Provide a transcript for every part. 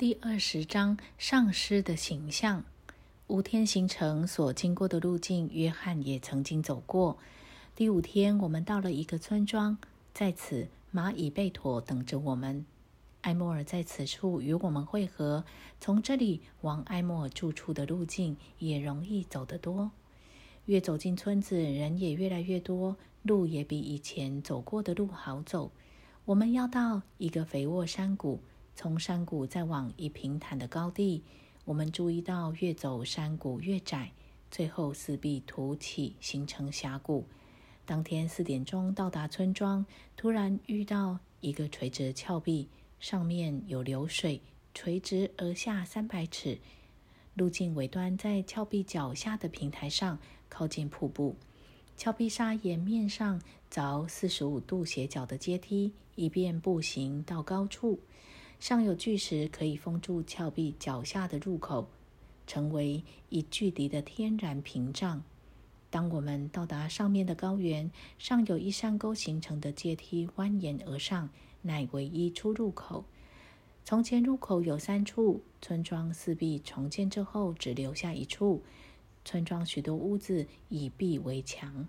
第二十章上师的形象。五天行程所经过的路径，约翰也曾经走过。第五天，我们到了一个村庄，在此蚂蚁贝妥，等着我们。埃莫尔在此处与我们会合。从这里往埃莫尔住处的路径也容易走得多。越走进村子，人也越来越多，路也比以前走过的路好走。我们要到一个肥沃山谷。从山谷再往一平坦的高地，我们注意到越走山谷越窄，最后四壁凸起，形成峡谷。当天四点钟到达村庄，突然遇到一个垂直峭壁，上面有流水垂直而下三百尺，路径尾端在峭壁脚下的平台上，靠近瀑布。峭壁沙岩面上凿四十五度斜角的阶梯，以便步行到高处。上有巨石可以封住峭壁脚下的入口，成为以距离的天然屏障。当我们到达上面的高原，上有一山沟形成的阶梯蜿蜒而上，乃唯一出入口。从前入口有三处，村庄四壁重建之后只留下一处。村庄许多屋子以壁为墙。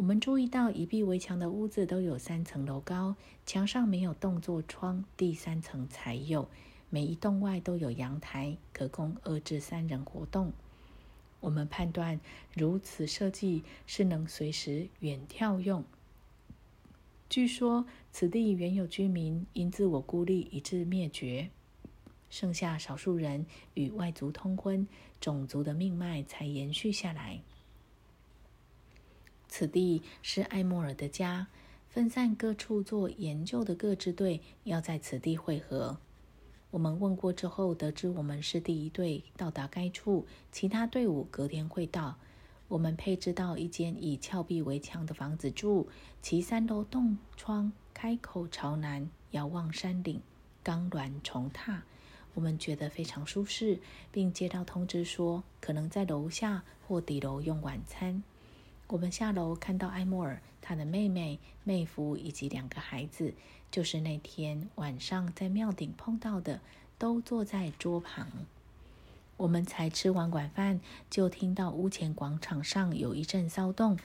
我们注意到，一壁围墙的屋子都有三层楼高，墙上没有动作窗，第三层才有。每一栋外都有阳台，可供二至三人活动。我们判断，如此设计是能随时远眺用。据说，此地原有居民因自我孤立以致灭绝，剩下少数人与外族通婚，种族的命脉才延续下来。此地是艾莫尔的家，分散各处做研究的各支队要在此地汇合。我们问过之后，得知我们是第一队到达该处，其他队伍隔天会到。我们配置到一间以峭壁为墙的房子住，其三楼洞窗开口朝南，遥望山顶，钢卵重榻。我们觉得非常舒适，并接到通知说，可能在楼下或底楼用晚餐。我们下楼看到埃莫尔、他的妹妹、妹夫以及两个孩子，就是那天晚上在庙顶碰到的，都坐在桌旁。我们才吃完晚饭，就听到屋前广场上有一阵骚动。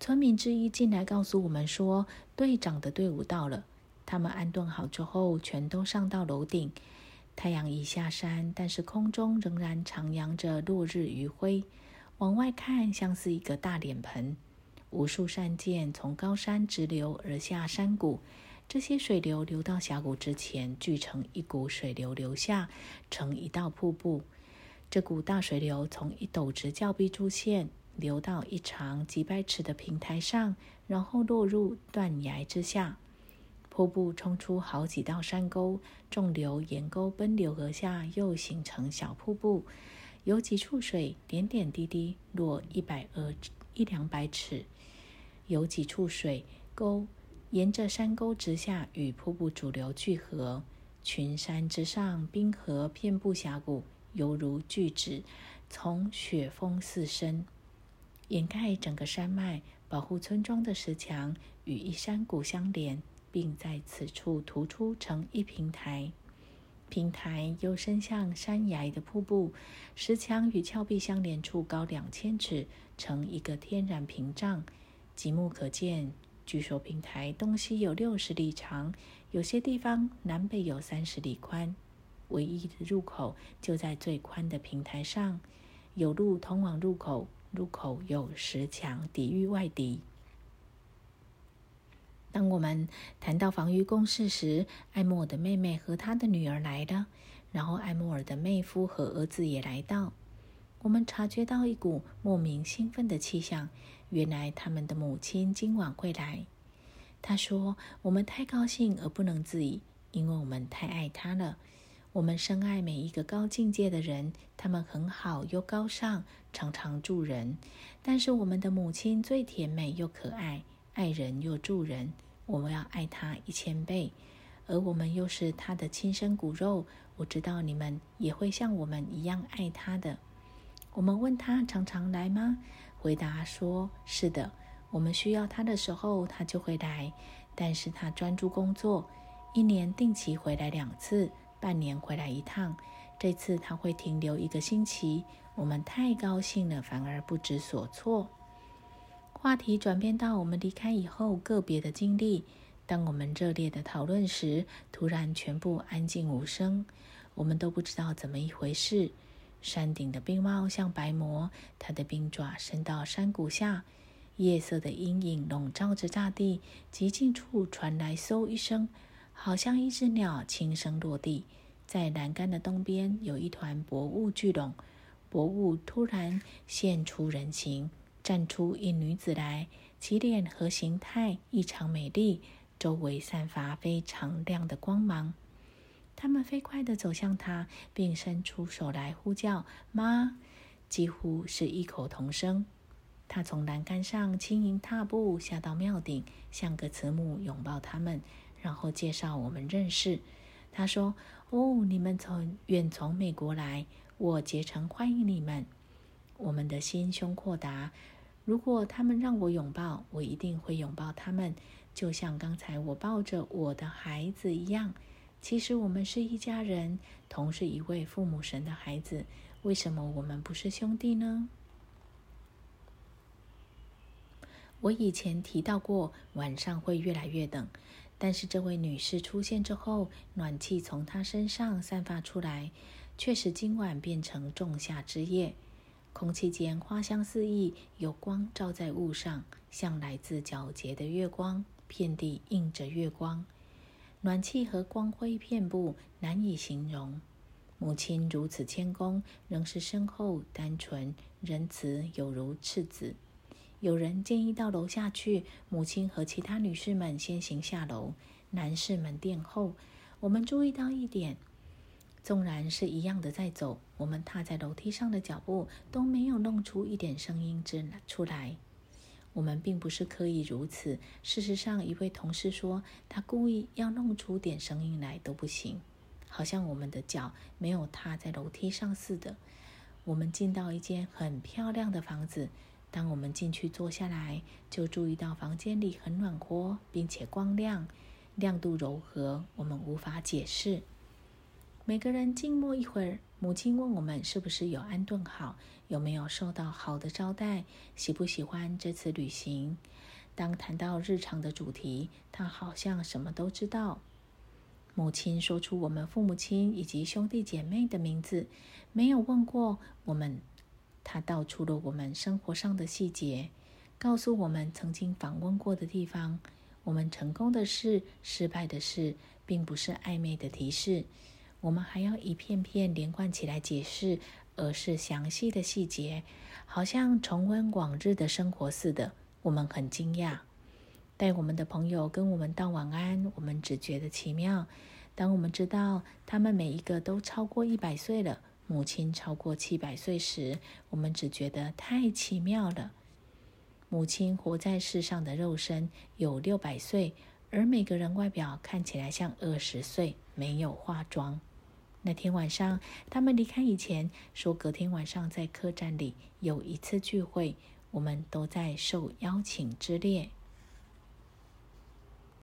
村民之一进来告诉我们说，队长的队伍到了。他们安顿好之后，全都上到楼顶。太阳已下山，但是空中仍然徜徉着落日余晖。往外看，像是一个大脸盆，无数山涧从高山直流而下山谷。这些水流流到峡谷之前，聚成一股水流流下，成一道瀑布。这股大水流从一陡直峭壁出现，流到一长几百尺的平台上，然后落入断崖之下。瀑布冲出好几道山沟，众流沿沟奔流而下，又形成小瀑布。有几处水点点滴滴落一百二一两百尺，有几处水沟沿着山沟直下，与瀑布主流聚合。群山之上，冰河遍布峡谷，犹如巨指，从雪峰四伸，掩盖整个山脉，保护村庄的石墙与一山谷相连，并在此处突出成一平台。平台又伸向山崖的瀑布，石墙与峭壁相连处高两千尺，成一个天然屏障。极目可见，据说平台东西有六十里长，有些地方南北有三十里宽。唯一的入口就在最宽的平台上，有路通往入口，入口有石墙抵御外敌。当我们谈到防御工事时，艾莫尔的妹妹和她的女儿来了，然后艾莫尔的妹夫和儿子也来到。我们察觉到一股莫名兴奋的气象，原来他们的母亲今晚会来。他说：“我们太高兴而不能自已，因为我们太爱他了。我们深爱每一个高境界的人，他们很好又高尚，常常助人。但是我们的母亲最甜美又可爱。”爱人又助人，我们要爱他一千倍，而我们又是他的亲生骨肉。我知道你们也会像我们一样爱他的。我们问他常常来吗？回答说：是的。我们需要他的时候，他就会来。但是他专注工作，一年定期回来两次，半年回来一趟，这次他会停留一个星期。我们太高兴了，反而不知所措。话题转变到我们离开以后个别的经历。当我们热烈的讨论时，突然全部安静无声，我们都不知道怎么一回事。山顶的冰帽像白膜，它的冰爪伸到山谷下，夜色的阴影笼罩着大地。极近处传来嗖一声，好像一只鸟轻声落地。在栏杆的东边有一团薄雾聚拢，薄雾突然现出人形，站出一女子来，其脸和形态异常美丽。周围散发非常亮的光芒，他们飞快地走向她，并伸出手来呼叫“妈”，几乎是异口同声。她从栏杆上轻盈踏步下到庙顶，像个慈母拥抱他们，然后介绍我们认识。他说：“哦，你们从远从美国来，我竭诚欢迎你们。我们的心胸阔达，如果他们让我拥抱，我一定会拥抱他们。”就像刚才我抱着我的孩子一样，其实我们是一家人，同是一位父母神的孩子。为什么我们不是兄弟呢？我以前提到过，晚上会越来越冷，但是这位女士出现之后，暖气从她身上散发出来，确实今晚变成仲夏之夜。空气间花香四溢，有光照在雾上，像来自皎洁的月光。遍地映着月光，暖气和光辉遍布，难以形容。母亲如此谦恭，仍是深厚、单纯、仁慈，有如赤子。有人建议到楼下去，母亲和其他女士们先行下楼，男士们殿后。我们注意到一点：纵然是一样的在走，我们踏在楼梯上的脚步都没有弄出一点声音之出来。我们并不是刻意如此。事实上，一位同事说，他故意要弄出点声音来都不行，好像我们的脚没有踏在楼梯上似的。我们进到一间很漂亮的房子，当我们进去坐下来，就注意到房间里很暖和，并且光亮，亮度柔和，我们无法解释。每个人静默一会儿。母亲问我们是不是有安顿好，有没有受到好的招待，喜不喜欢这次旅行。当谈到日常的主题，他好像什么都知道。母亲说出我们父母亲以及兄弟姐妹的名字，没有问过我们。他道出了我们生活上的细节，告诉我们曾经访问过的地方，我们成功的事、失败的事，并不是暧昧的提示。我们还要一片片连贯起来解释，而是详细的细节，好像重温往日的生活似的。我们很惊讶。带我们的朋友跟我们道晚安，我们只觉得奇妙。当我们知道他们每一个都超过一百岁了，母亲超过七百岁时，我们只觉得太奇妙了。母亲活在世上的肉身有六百岁，而每个人外表看起来像二十岁，没有化妆。那天晚上，他们离开以前说，隔天晚上在客栈里有一次聚会，我们都在受邀请之列。